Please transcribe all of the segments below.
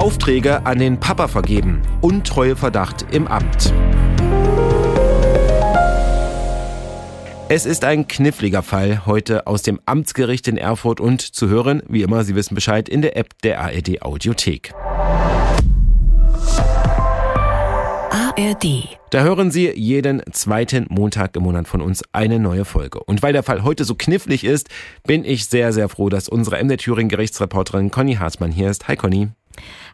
Aufträge an den Papa vergeben. Untreueverdacht im Amt. Es ist ein kniffliger Fall heute aus dem Amtsgericht in Erfurt und zu hören, wie immer, Sie wissen Bescheid, in der App der ARD Audiothek. ARD. Da hören Sie jeden zweiten Montag im Monat von uns eine neue Folge. Und weil der Fall heute so knifflig ist, bin ich sehr, sehr froh, dass unsere MD Thüringen Gerichtsreporterin Conny Haßmann hier ist. Hi Conny.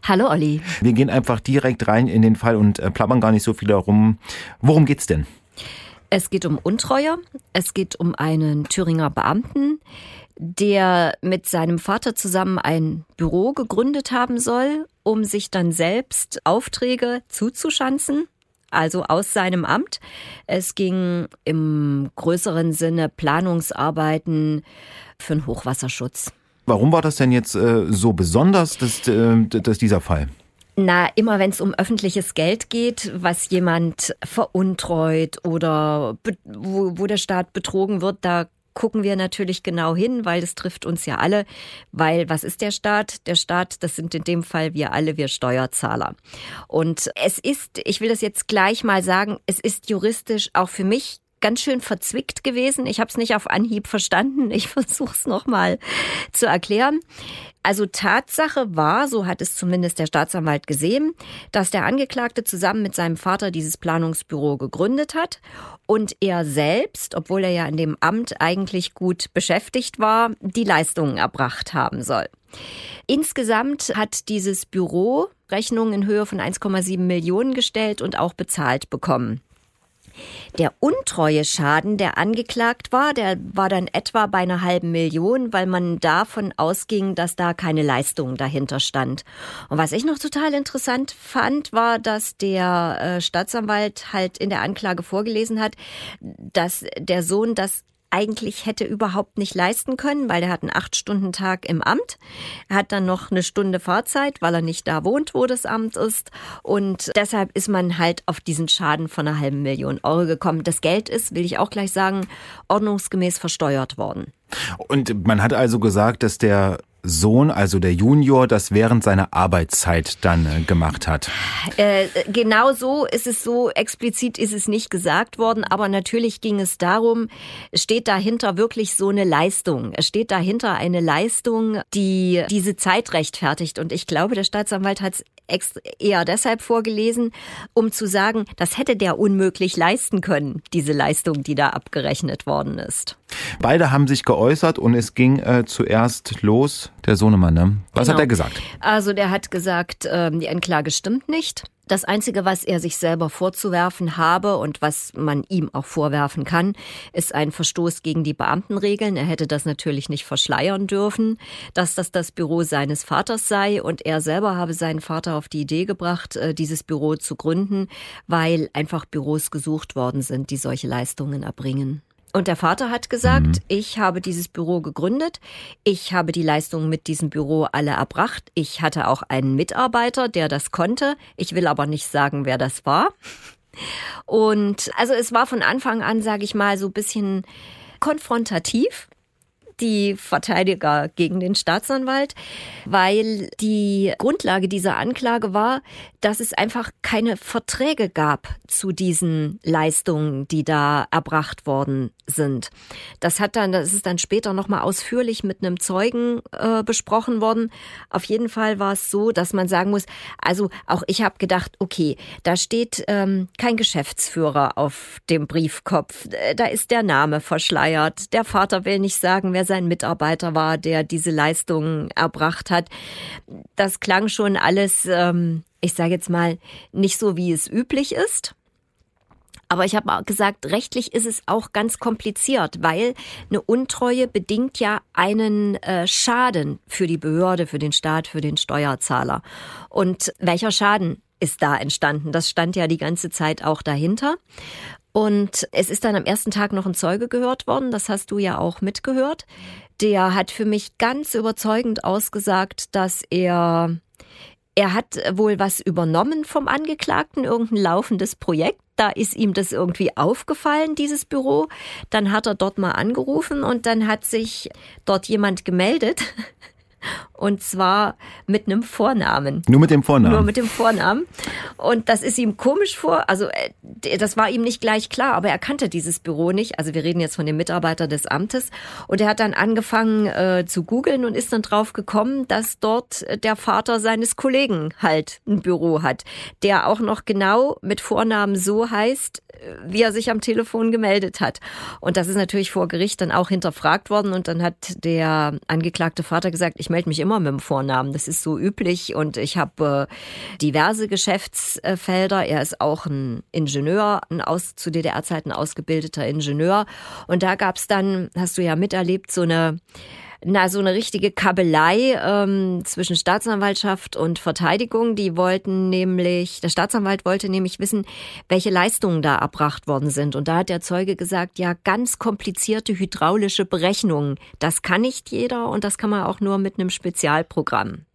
Hallo Olli. Wir gehen einfach direkt rein in den Fall und äh, plappern gar nicht so viel darum. Worum geht's denn? Es geht um Untreue. Es geht um einen Thüringer Beamten, der mit seinem Vater zusammen ein Büro gegründet haben soll, um sich dann selbst Aufträge zuzuschanzen. Also aus seinem Amt. Es ging im größeren Sinne Planungsarbeiten für den Hochwasserschutz. Warum war das denn jetzt äh, so besonders, dass, äh, dass dieser Fall? Na, immer wenn es um öffentliches Geld geht, was jemand veruntreut oder wo, wo der Staat betrogen wird, da gucken wir natürlich genau hin, weil das trifft uns ja alle. Weil was ist der Staat? Der Staat, das sind in dem Fall wir alle, wir Steuerzahler. Und es ist, ich will das jetzt gleich mal sagen, es ist juristisch auch für mich ganz schön verzwickt gewesen. Ich habe es nicht auf Anhieb verstanden. Ich versuche es nochmal zu erklären. Also Tatsache war, so hat es zumindest der Staatsanwalt gesehen, dass der Angeklagte zusammen mit seinem Vater dieses Planungsbüro gegründet hat und er selbst, obwohl er ja in dem Amt eigentlich gut beschäftigt war, die Leistungen erbracht haben soll. Insgesamt hat dieses Büro Rechnungen in Höhe von 1,7 Millionen gestellt und auch bezahlt bekommen. Der Untreue-Schaden, der angeklagt war, der war dann etwa bei einer halben Million, weil man davon ausging, dass da keine Leistung dahinter stand. Und was ich noch total interessant fand, war, dass der äh, Staatsanwalt halt in der Anklage vorgelesen hat, dass der Sohn das eigentlich hätte überhaupt nicht leisten können, weil er hat einen Acht-Stunden-Tag im Amt. Er hat dann noch eine Stunde Fahrzeit, weil er nicht da wohnt, wo das Amt ist. Und deshalb ist man halt auf diesen Schaden von einer halben Million Euro gekommen. Das Geld ist, will ich auch gleich sagen, ordnungsgemäß versteuert worden. Und man hat also gesagt, dass der Sohn, also der Junior, das während seiner Arbeitszeit dann äh, gemacht hat. Äh, genau so ist es so, explizit ist es nicht gesagt worden, aber natürlich ging es darum, steht dahinter wirklich so eine Leistung. Es steht dahinter eine Leistung, die diese Zeit rechtfertigt. Und ich glaube, der Staatsanwalt hat es eher deshalb vorgelesen, um zu sagen, das hätte der unmöglich leisten können, diese Leistung, die da abgerechnet worden ist. Beide haben sich geäußert und es ging äh, zuerst los, der Sohnemann. Ne? Was genau. hat er gesagt? Also der hat gesagt, ähm, die Anklage stimmt nicht. Das Einzige, was er sich selber vorzuwerfen habe und was man ihm auch vorwerfen kann, ist ein Verstoß gegen die Beamtenregeln. Er hätte das natürlich nicht verschleiern dürfen, dass das das Büro seines Vaters sei und er selber habe seinen Vater auf die Idee gebracht, äh, dieses Büro zu gründen, weil einfach Büros gesucht worden sind, die solche Leistungen erbringen. Und der Vater hat gesagt, mhm. ich habe dieses Büro gegründet, ich habe die Leistungen mit diesem Büro alle erbracht, ich hatte auch einen Mitarbeiter, der das konnte, ich will aber nicht sagen, wer das war. Und also es war von Anfang an, sage ich mal, so ein bisschen konfrontativ die Verteidiger gegen den Staatsanwalt, weil die Grundlage dieser Anklage war, dass es einfach keine Verträge gab zu diesen Leistungen, die da erbracht worden sind. Das hat dann, das ist dann später nochmal ausführlich mit einem Zeugen äh, besprochen worden. Auf jeden Fall war es so, dass man sagen muss, also auch ich habe gedacht, okay, da steht ähm, kein Geschäftsführer auf dem Briefkopf, äh, da ist der Name verschleiert, der Vater will nicht sagen, wer sein Mitarbeiter war, der diese Leistungen erbracht hat. Das klang schon alles, ähm, ich sage jetzt mal, nicht so, wie es üblich ist. Aber ich habe auch gesagt, rechtlich ist es auch ganz kompliziert, weil eine Untreue bedingt ja einen äh, Schaden für die Behörde, für den Staat, für den Steuerzahler. Und welcher Schaden ist da entstanden? Das stand ja die ganze Zeit auch dahinter. Und es ist dann am ersten Tag noch ein Zeuge gehört worden, das hast du ja auch mitgehört. Der hat für mich ganz überzeugend ausgesagt, dass er er hat wohl was übernommen vom Angeklagten, irgendein laufendes Projekt. Da ist ihm das irgendwie aufgefallen, dieses Büro. Dann hat er dort mal angerufen und dann hat sich dort jemand gemeldet Und zwar mit einem Vornamen. Nur mit dem Vornamen? Nur mit dem Vornamen. Und das ist ihm komisch vor. Also äh, das war ihm nicht gleich klar, aber er kannte dieses Büro nicht. Also wir reden jetzt von dem Mitarbeiter des Amtes. Und er hat dann angefangen äh, zu googeln und ist dann drauf gekommen, dass dort der Vater seines Kollegen halt ein Büro hat, der auch noch genau mit Vornamen so heißt, wie er sich am Telefon gemeldet hat. Und das ist natürlich vor Gericht dann auch hinterfragt worden. Und dann hat der angeklagte Vater gesagt, ich melde mich immer mit dem Vornamen. Das ist so üblich. Und ich habe äh, diverse Geschäftsfelder. Er ist auch ein Ingenieur, ein aus, zu DDR-Zeiten ausgebildeter Ingenieur. Und da gab es dann, hast du ja miterlebt, so eine na, so eine richtige Kabelei ähm, zwischen Staatsanwaltschaft und Verteidigung. Die wollten nämlich, der Staatsanwalt wollte nämlich wissen, welche Leistungen da erbracht worden sind. Und da hat der Zeuge gesagt, ja, ganz komplizierte hydraulische Berechnungen. Das kann nicht jeder und das kann man auch nur mit einem Spezialprogramm.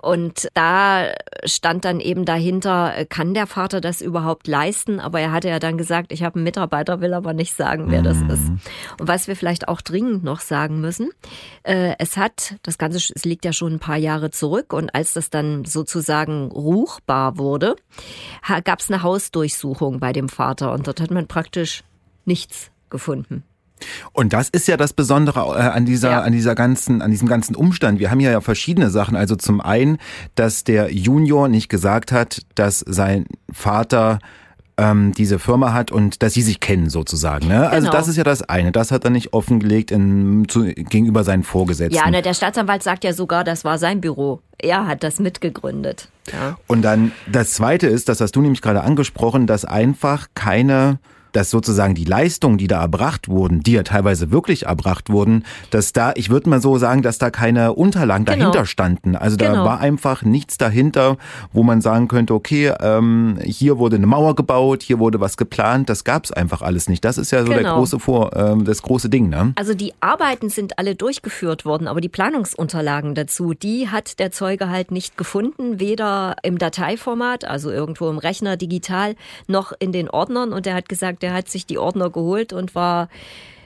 Und da stand dann eben dahinter, kann der Vater das überhaupt leisten? Aber er hatte ja dann gesagt, ich habe einen Mitarbeiter, will aber nicht sagen, wer das ist. Mhm. Und was wir vielleicht auch dringend noch sagen müssen, äh, es hat, das Ganze es liegt ja schon ein paar Jahre zurück und als das dann sozusagen ruchbar wurde, gab es eine Hausdurchsuchung bei dem Vater und dort hat man praktisch nichts gefunden. Und das ist ja das Besondere äh, an dieser, ja. an dieser ganzen, an diesem ganzen Umstand. Wir haben hier ja verschiedene Sachen. Also zum einen, dass der Junior nicht gesagt hat, dass sein Vater ähm, diese Firma hat und dass sie sich kennen sozusagen. Ne? Also genau. Also das ist ja das eine. Das hat er nicht offengelegt in, zu, gegenüber seinen Vorgesetzten. Ja, ne, der Staatsanwalt sagt ja sogar, das war sein Büro. Er hat das mitgegründet. Ja. Und dann das zweite ist, das hast du nämlich gerade angesprochen, dass einfach keine dass sozusagen die Leistungen, die da erbracht wurden, die ja teilweise wirklich erbracht wurden, dass da, ich würde mal so sagen, dass da keine Unterlagen genau. dahinter standen. Also da genau. war einfach nichts dahinter, wo man sagen könnte, okay, ähm, hier wurde eine Mauer gebaut, hier wurde was geplant, das gab es einfach alles nicht. Das ist ja so genau. der große Vor, äh, das große Ding. Ne? Also die Arbeiten sind alle durchgeführt worden, aber die Planungsunterlagen dazu, die hat der Zeuge halt nicht gefunden, weder im Dateiformat, also irgendwo im Rechner digital, noch in den Ordnern. Und er hat gesagt, der hat sich die Ordner geholt und war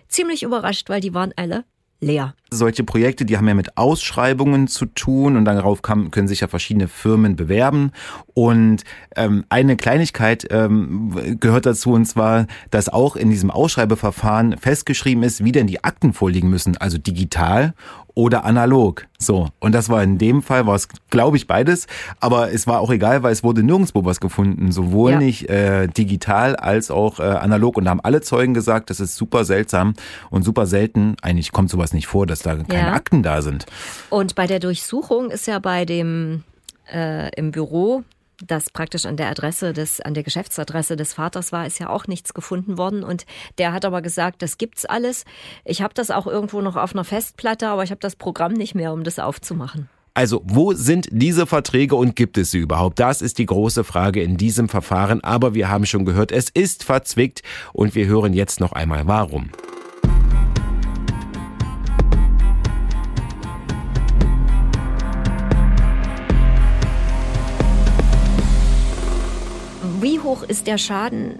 ziemlich überrascht, weil die waren alle leer. Solche Projekte, die haben ja mit Ausschreibungen zu tun und darauf kann, können sich ja verschiedene Firmen bewerben. Und ähm, eine Kleinigkeit ähm, gehört dazu, und zwar, dass auch in diesem Ausschreibeverfahren festgeschrieben ist, wie denn die Akten vorliegen müssen, also digital oder analog. So. Und das war in dem Fall, war es, glaube ich, beides. Aber es war auch egal, weil es wurde nirgendwo was gefunden. Sowohl ja. nicht äh, digital als auch äh, analog. Und da haben alle Zeugen gesagt, das ist super seltsam und super selten. Eigentlich kommt sowas nicht vor, dass da keine ja. Akten da sind. Und bei der Durchsuchung ist ja bei dem äh, im Büro das praktisch an der Adresse des, an der Geschäftsadresse des Vaters war, ist ja auch nichts gefunden worden. Und der hat aber gesagt, das gibt's alles. Ich habe das auch irgendwo noch auf einer Festplatte, aber ich habe das Programm nicht mehr, um das aufzumachen. Also, wo sind diese Verträge und gibt es sie überhaupt? Das ist die große Frage in diesem Verfahren. Aber wir haben schon gehört, es ist verzwickt und wir hören jetzt noch einmal warum. Hoch ist der Schaden?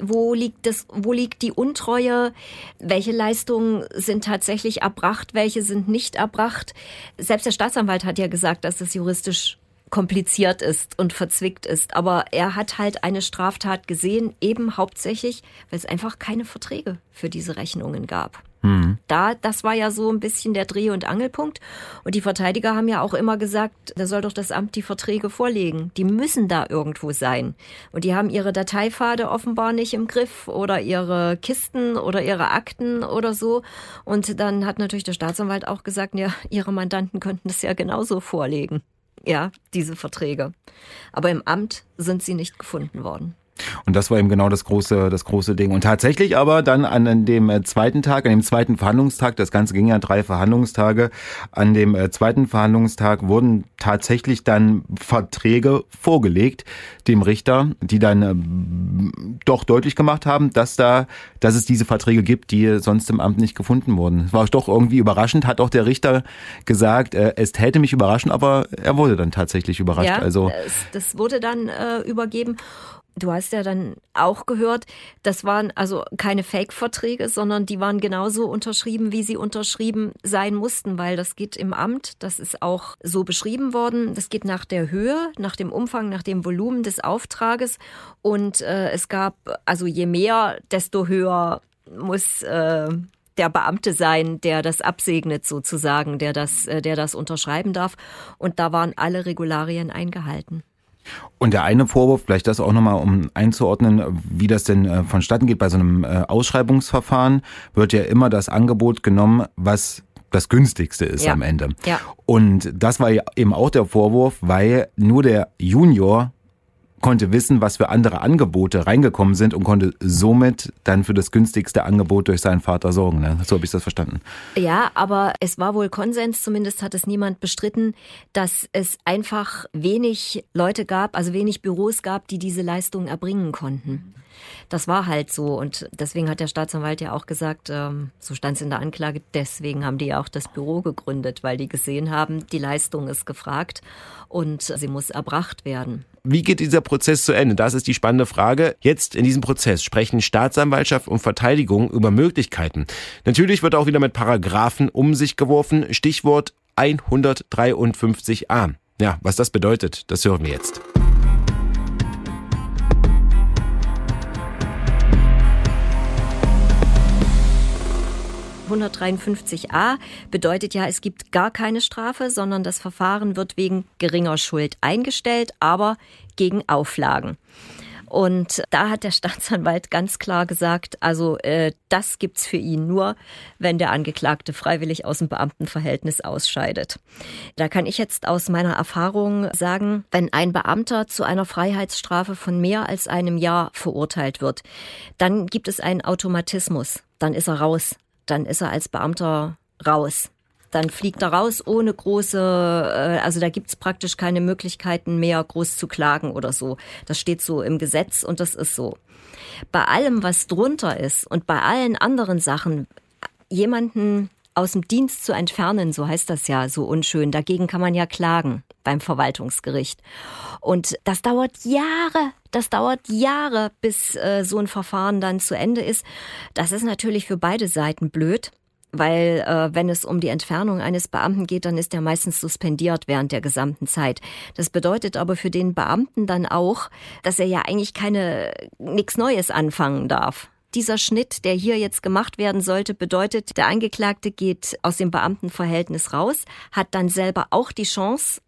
Wo liegt, das, wo liegt die Untreue? Welche Leistungen sind tatsächlich erbracht? Welche sind nicht erbracht? Selbst der Staatsanwalt hat ja gesagt, dass das juristisch kompliziert ist und verzwickt ist. Aber er hat halt eine Straftat gesehen, eben hauptsächlich, weil es einfach keine Verträge für diese Rechnungen gab. Mhm. Da, das war ja so ein bisschen der Dreh- und Angelpunkt. Und die Verteidiger haben ja auch immer gesagt, da soll doch das Amt die Verträge vorlegen. Die müssen da irgendwo sein. Und die haben ihre Dateipfade offenbar nicht im Griff oder ihre Kisten oder ihre Akten oder so. Und dann hat natürlich der Staatsanwalt auch gesagt, ja, ihre Mandanten könnten das ja genauso vorlegen. Ja, diese Verträge. Aber im Amt sind sie nicht gefunden worden. Und das war eben genau das große, das große Ding. Und tatsächlich aber dann an dem äh, zweiten Tag, an dem zweiten Verhandlungstag, das Ganze ging ja drei Verhandlungstage, an dem äh, zweiten Verhandlungstag wurden tatsächlich dann Verträge vorgelegt dem Richter, die dann äh, doch deutlich gemacht haben, dass da, dass es diese Verträge gibt, die sonst im Amt nicht gefunden wurden. Es war doch irgendwie überraschend, hat auch der Richter gesagt, es täte mich überraschen, aber er wurde dann tatsächlich überrascht. Ja, also das, das wurde dann äh, übergeben. Du hast ja dann auch gehört, das waren also keine Fake-Verträge, sondern die waren genauso unterschrieben, wie sie unterschrieben sein mussten, weil das geht im Amt, das ist auch so beschrieben worden. Das geht nach der Höhe, nach dem Umfang, nach dem Volumen des Auftrages. Und äh, es gab, also je mehr, desto höher muss äh, der Beamte sein, der das absegnet sozusagen, der das, äh, der das unterschreiben darf. Und da waren alle Regularien eingehalten. Und der eine Vorwurf, vielleicht das auch nochmal, um einzuordnen, wie das denn äh, vonstatten geht bei so einem äh, Ausschreibungsverfahren, wird ja immer das Angebot genommen, was das günstigste ist ja. am Ende. Ja. Und das war ja eben auch der Vorwurf, weil nur der Junior konnte wissen, was für andere Angebote reingekommen sind und konnte somit dann für das günstigste Angebot durch seinen Vater sorgen. Ne? So habe ich das verstanden. Ja, aber es war wohl Konsens, zumindest hat es niemand bestritten, dass es einfach wenig Leute gab, also wenig Büros gab, die diese Leistungen erbringen konnten. Das war halt so und deswegen hat der Staatsanwalt ja auch gesagt, ähm, so stand es in der Anklage, deswegen haben die ja auch das Büro gegründet, weil die gesehen haben, die Leistung ist gefragt und sie muss erbracht werden. Wie geht dieser Prozess zu Ende? Das ist die spannende Frage. Jetzt in diesem Prozess sprechen Staatsanwaltschaft und Verteidigung über Möglichkeiten. Natürlich wird auch wieder mit Paragraphen um sich geworfen. Stichwort 153a. Ja, was das bedeutet, das hören wir jetzt. 153a bedeutet ja, es gibt gar keine Strafe, sondern das Verfahren wird wegen geringer Schuld eingestellt, aber gegen Auflagen. Und da hat der Staatsanwalt ganz klar gesagt, also äh, das gibt's für ihn nur, wenn der Angeklagte freiwillig aus dem Beamtenverhältnis ausscheidet. Da kann ich jetzt aus meiner Erfahrung sagen, wenn ein Beamter zu einer Freiheitsstrafe von mehr als einem Jahr verurteilt wird, dann gibt es einen Automatismus. Dann ist er raus dann ist er als Beamter raus. Dann fliegt er raus ohne große, äh, also da gibt's praktisch keine Möglichkeiten mehr, groß zu klagen oder so. Das steht so im Gesetz und das ist so. Bei allem, was drunter ist und bei allen anderen Sachen, jemanden aus dem Dienst zu entfernen, so heißt das ja so unschön. Dagegen kann man ja klagen beim Verwaltungsgericht. Und das dauert Jahre, das dauert Jahre, bis äh, so ein Verfahren dann zu Ende ist. Das ist natürlich für beide Seiten blöd. Weil äh, wenn es um die Entfernung eines Beamten geht, dann ist er meistens suspendiert während der gesamten Zeit. Das bedeutet aber für den Beamten dann auch, dass er ja eigentlich keine nichts Neues anfangen darf. Dieser Schnitt, der hier jetzt gemacht werden sollte, bedeutet, der Angeklagte geht aus dem Beamtenverhältnis raus, hat dann selber auch die Chance,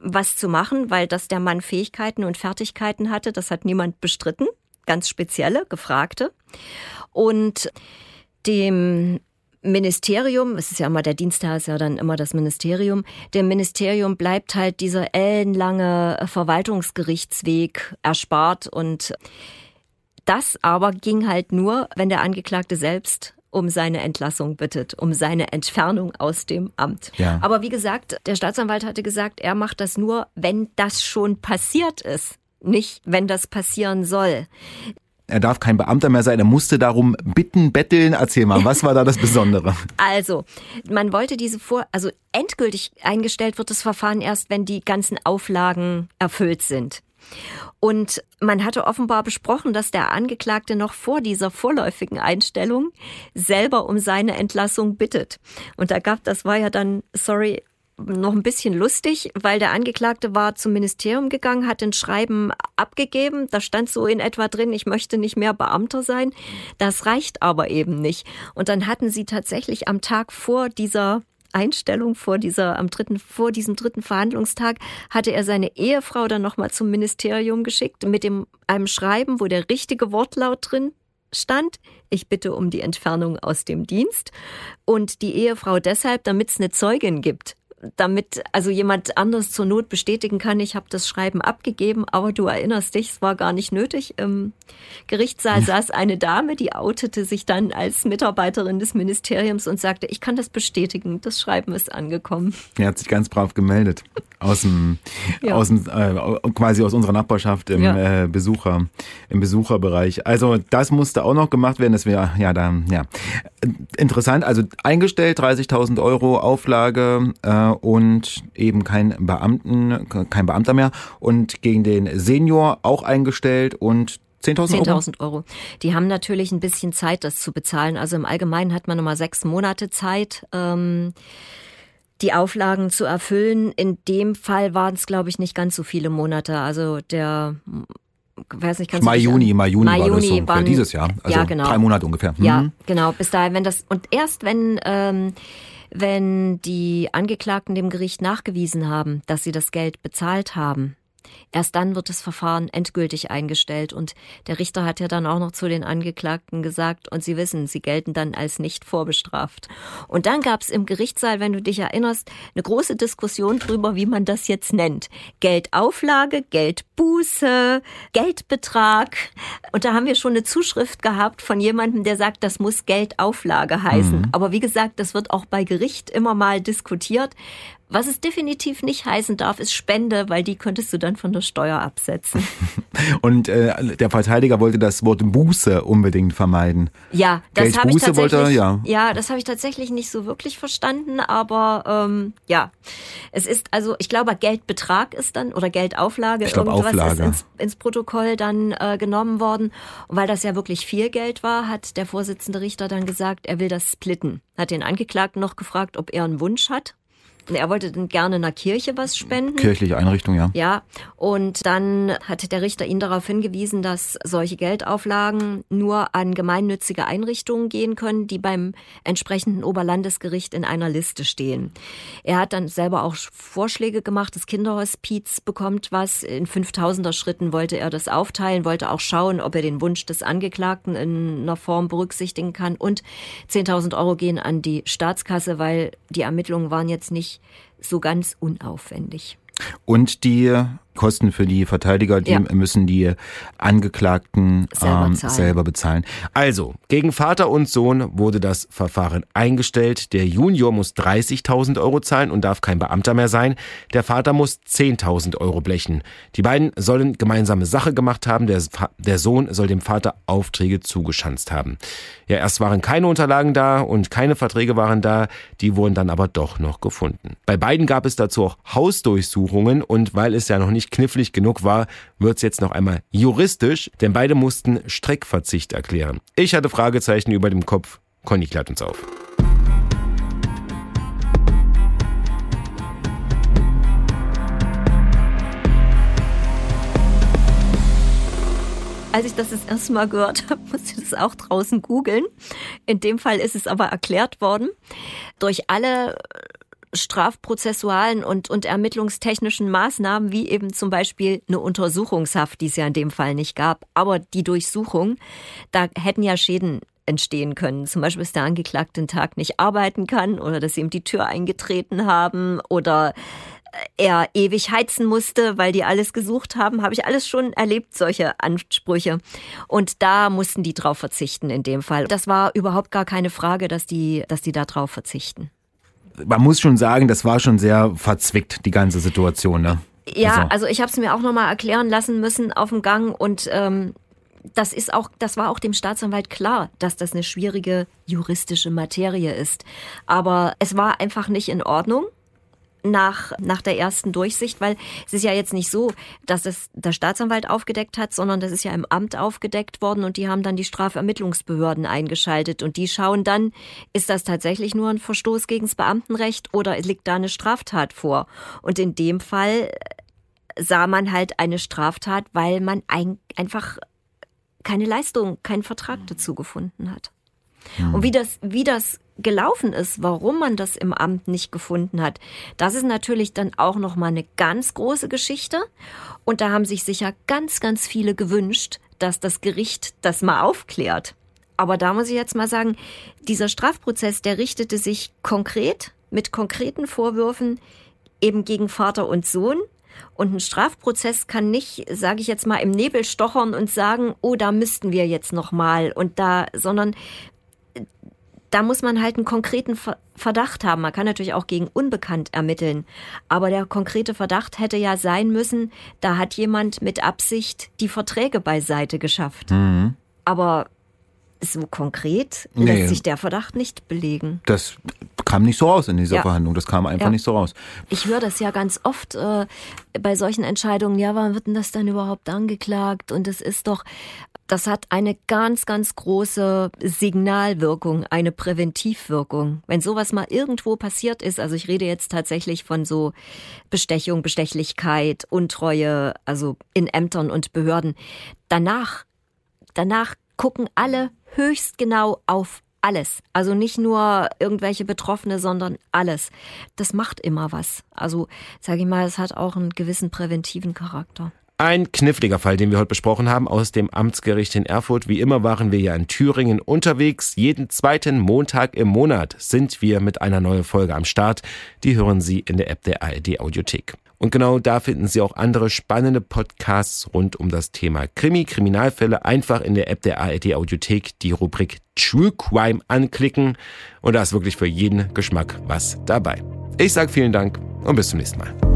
was zu machen, weil das der Mann Fähigkeiten und Fertigkeiten hatte. Das hat niemand bestritten. Ganz spezielle, gefragte. Und dem Ministerium, es ist ja immer der Dienstherr, ist ja dann immer das Ministerium, dem Ministerium bleibt halt dieser ellenlange Verwaltungsgerichtsweg erspart und das aber ging halt nur, wenn der Angeklagte selbst um seine Entlassung bittet, um seine Entfernung aus dem Amt. Ja. Aber wie gesagt, der Staatsanwalt hatte gesagt, er macht das nur, wenn das schon passiert ist, nicht wenn das passieren soll. Er darf kein Beamter mehr sein, er musste darum bitten, betteln. Erzähl mal, was war da das Besondere? Also, man wollte diese Vor, also endgültig eingestellt wird das Verfahren erst, wenn die ganzen Auflagen erfüllt sind. Und man hatte offenbar besprochen, dass der Angeklagte noch vor dieser vorläufigen Einstellung selber um seine Entlassung bittet. Und da gab, das war ja dann, sorry, noch ein bisschen lustig, weil der Angeklagte war zum Ministerium gegangen, hat ein Schreiben abgegeben. Da stand so in etwa drin, ich möchte nicht mehr Beamter sein. Das reicht aber eben nicht. Und dann hatten sie tatsächlich am Tag vor dieser Einstellung vor dieser, am dritten, vor diesem dritten Verhandlungstag hatte er seine Ehefrau dann nochmal zum Ministerium geschickt mit dem, einem Schreiben, wo der richtige Wortlaut drin stand. Ich bitte um die Entfernung aus dem Dienst. Und die Ehefrau deshalb, damit es eine Zeugin gibt damit also jemand anders zur Not bestätigen kann, ich habe das Schreiben abgegeben, aber du erinnerst dich, es war gar nicht nötig. Im Gerichtssaal hm. saß eine Dame, die outete sich dann als Mitarbeiterin des Ministeriums und sagte, ich kann das bestätigen, das Schreiben ist angekommen. Er hat sich ganz brav gemeldet aus dem, ja. aus dem äh, quasi aus unserer Nachbarschaft im ja. äh, Besucher im Besucherbereich. Also das musste auch noch gemacht werden. Das wäre ja dann ja interessant. Also eingestellt 30.000 Euro Auflage. Äh, und eben kein Beamten, kein Beamter mehr und gegen den Senior auch eingestellt und 10.000 Euro? 10.000 Euro. Die haben natürlich ein bisschen Zeit, das zu bezahlen. Also im Allgemeinen hat man nochmal sechs Monate Zeit. Ähm die Auflagen zu erfüllen. In dem Fall waren es, glaube ich, nicht ganz so viele Monate. Also der weiß nicht, ganz Mai, Juni, Mai, Juni Mai, war das so waren, dieses Jahr. Also ja, genau. drei Monate ungefähr. Mhm. Ja, genau. Bis dahin, wenn das, und erst wenn, ähm, wenn die Angeklagten dem Gericht nachgewiesen haben, dass sie das Geld bezahlt haben, Erst dann wird das Verfahren endgültig eingestellt und der Richter hat ja dann auch noch zu den Angeklagten gesagt, und Sie wissen, sie gelten dann als nicht vorbestraft. Und dann gab es im Gerichtssaal, wenn du dich erinnerst, eine große Diskussion darüber, wie man das jetzt nennt. Geldauflage, Geldbuße, Geldbetrag. Und da haben wir schon eine Zuschrift gehabt von jemandem, der sagt, das muss Geldauflage heißen. Mhm. Aber wie gesagt, das wird auch bei Gericht immer mal diskutiert. Was es definitiv nicht heißen darf, ist Spende, weil die könntest du dann von der Steuer absetzen. Und äh, der Verteidiger wollte das Wort Buße unbedingt vermeiden. Ja, das habe ich tatsächlich. Wollte, ja. ja, das habe ich tatsächlich nicht so wirklich verstanden, aber ähm, ja, es ist also, ich glaube, Geldbetrag ist dann oder Geldauflage, ich glaub, irgendwas Auflage. ist ins, ins Protokoll dann äh, genommen worden. Und weil das ja wirklich viel Geld war, hat der Vorsitzende Richter dann gesagt, er will das splitten. Hat den Angeklagten noch gefragt, ob er einen Wunsch hat er wollte dann gerne einer Kirche was spenden. Kirchliche Einrichtung, ja. Ja. Und dann hat der Richter ihn darauf hingewiesen, dass solche Geldauflagen nur an gemeinnützige Einrichtungen gehen können, die beim entsprechenden Oberlandesgericht in einer Liste stehen. Er hat dann selber auch Vorschläge gemacht. Das Kinderhospiz bekommt was. In 5000er Schritten wollte er das aufteilen, wollte auch schauen, ob er den Wunsch des Angeklagten in einer Form berücksichtigen kann. Und 10.000 Euro gehen an die Staatskasse, weil die Ermittlungen waren jetzt nicht so ganz unaufwendig. Und die Kosten für die Verteidiger, die ja. müssen die Angeklagten selber, ähm, selber, bezahlen. Also, gegen Vater und Sohn wurde das Verfahren eingestellt. Der Junior muss 30.000 Euro zahlen und darf kein Beamter mehr sein. Der Vater muss 10.000 Euro blechen. Die beiden sollen gemeinsame Sache gemacht haben. Der, der Sohn soll dem Vater Aufträge zugeschanzt haben. Ja, erst waren keine Unterlagen da und keine Verträge waren da. Die wurden dann aber doch noch gefunden. Bei beiden gab es dazu auch Hausdurchsuchungen und weil es ja noch nicht nicht knifflig genug war, wird's jetzt noch einmal juristisch, denn beide mussten Streckverzicht erklären. Ich hatte Fragezeichen über dem Kopf. Conny klärt uns auf. Als ich das das erste Mal gehört habe, musste ich das auch draußen googeln. In dem Fall ist es aber erklärt worden. Durch alle strafprozessualen und, und ermittlungstechnischen Maßnahmen, wie eben zum Beispiel eine Untersuchungshaft, die es ja in dem Fall nicht gab. Aber die Durchsuchung, da hätten ja Schäden entstehen können. Zum Beispiel, dass der Angeklagte den Tag nicht arbeiten kann oder dass sie ihm die Tür eingetreten haben oder er ewig heizen musste, weil die alles gesucht haben, habe ich alles schon erlebt, solche Ansprüche. Und da mussten die drauf verzichten in dem Fall. Das war überhaupt gar keine Frage, dass die, dass die da drauf verzichten man muss schon sagen, das war schon sehr verzwickt, die ganze Situation. Ne? Ja, also, also ich habe es mir auch nochmal erklären lassen müssen auf dem Gang und ähm, das ist auch, das war auch dem Staatsanwalt klar, dass das eine schwierige juristische Materie ist. Aber es war einfach nicht in Ordnung nach, nach der ersten Durchsicht, weil es ist ja jetzt nicht so, dass es der Staatsanwalt aufgedeckt hat, sondern das ist ja im Amt aufgedeckt worden und die haben dann die Strafermittlungsbehörden eingeschaltet und die schauen dann, ist das tatsächlich nur ein Verstoß gegen das Beamtenrecht oder liegt da eine Straftat vor? Und in dem Fall sah man halt eine Straftat, weil man ein, einfach keine Leistung, keinen Vertrag dazu gefunden hat. Und wie das, wie das gelaufen ist, warum man das im Amt nicht gefunden hat, das ist natürlich dann auch noch mal eine ganz große Geschichte und da haben sich sicher ganz ganz viele gewünscht, dass das Gericht das mal aufklärt. Aber da muss ich jetzt mal sagen, dieser Strafprozess, der richtete sich konkret mit konkreten Vorwürfen eben gegen Vater und Sohn. Und ein Strafprozess kann nicht, sage ich jetzt mal, im Nebel stochern und sagen, oh, da müssten wir jetzt noch mal und da, sondern da muss man halt einen konkreten Verdacht haben. Man kann natürlich auch gegen Unbekannt ermitteln. Aber der konkrete Verdacht hätte ja sein müssen, da hat jemand mit Absicht die Verträge beiseite geschafft. Mhm. Aber so konkret nee. lässt sich der Verdacht nicht belegen. Das kam nicht so raus in dieser ja. Verhandlung. Das kam einfach ja. nicht so raus. Ich höre das ja ganz oft äh, bei solchen Entscheidungen. Ja, wann wird denn das dann überhaupt angeklagt? Und es ist doch, das hat eine ganz, ganz große Signalwirkung, eine Präventivwirkung. Wenn sowas mal irgendwo passiert ist, also ich rede jetzt tatsächlich von so Bestechung, Bestechlichkeit, Untreue, also in Ämtern und Behörden, danach, danach gucken alle höchst genau auf alles. Also nicht nur irgendwelche Betroffene, sondern alles. Das macht immer was. Also sage ich mal, es hat auch einen gewissen präventiven Charakter. Ein kniffliger Fall, den wir heute besprochen haben, aus dem Amtsgericht in Erfurt. Wie immer waren wir ja in Thüringen unterwegs. Jeden zweiten Montag im Monat sind wir mit einer neuen Folge am Start. Die hören Sie in der App der ARD Audiothek. Und genau da finden Sie auch andere spannende Podcasts rund um das Thema Krimi, Kriminalfälle. Einfach in der App der ARD Audiothek die Rubrik True Crime anklicken. Und da ist wirklich für jeden Geschmack was dabei. Ich sage vielen Dank und bis zum nächsten Mal.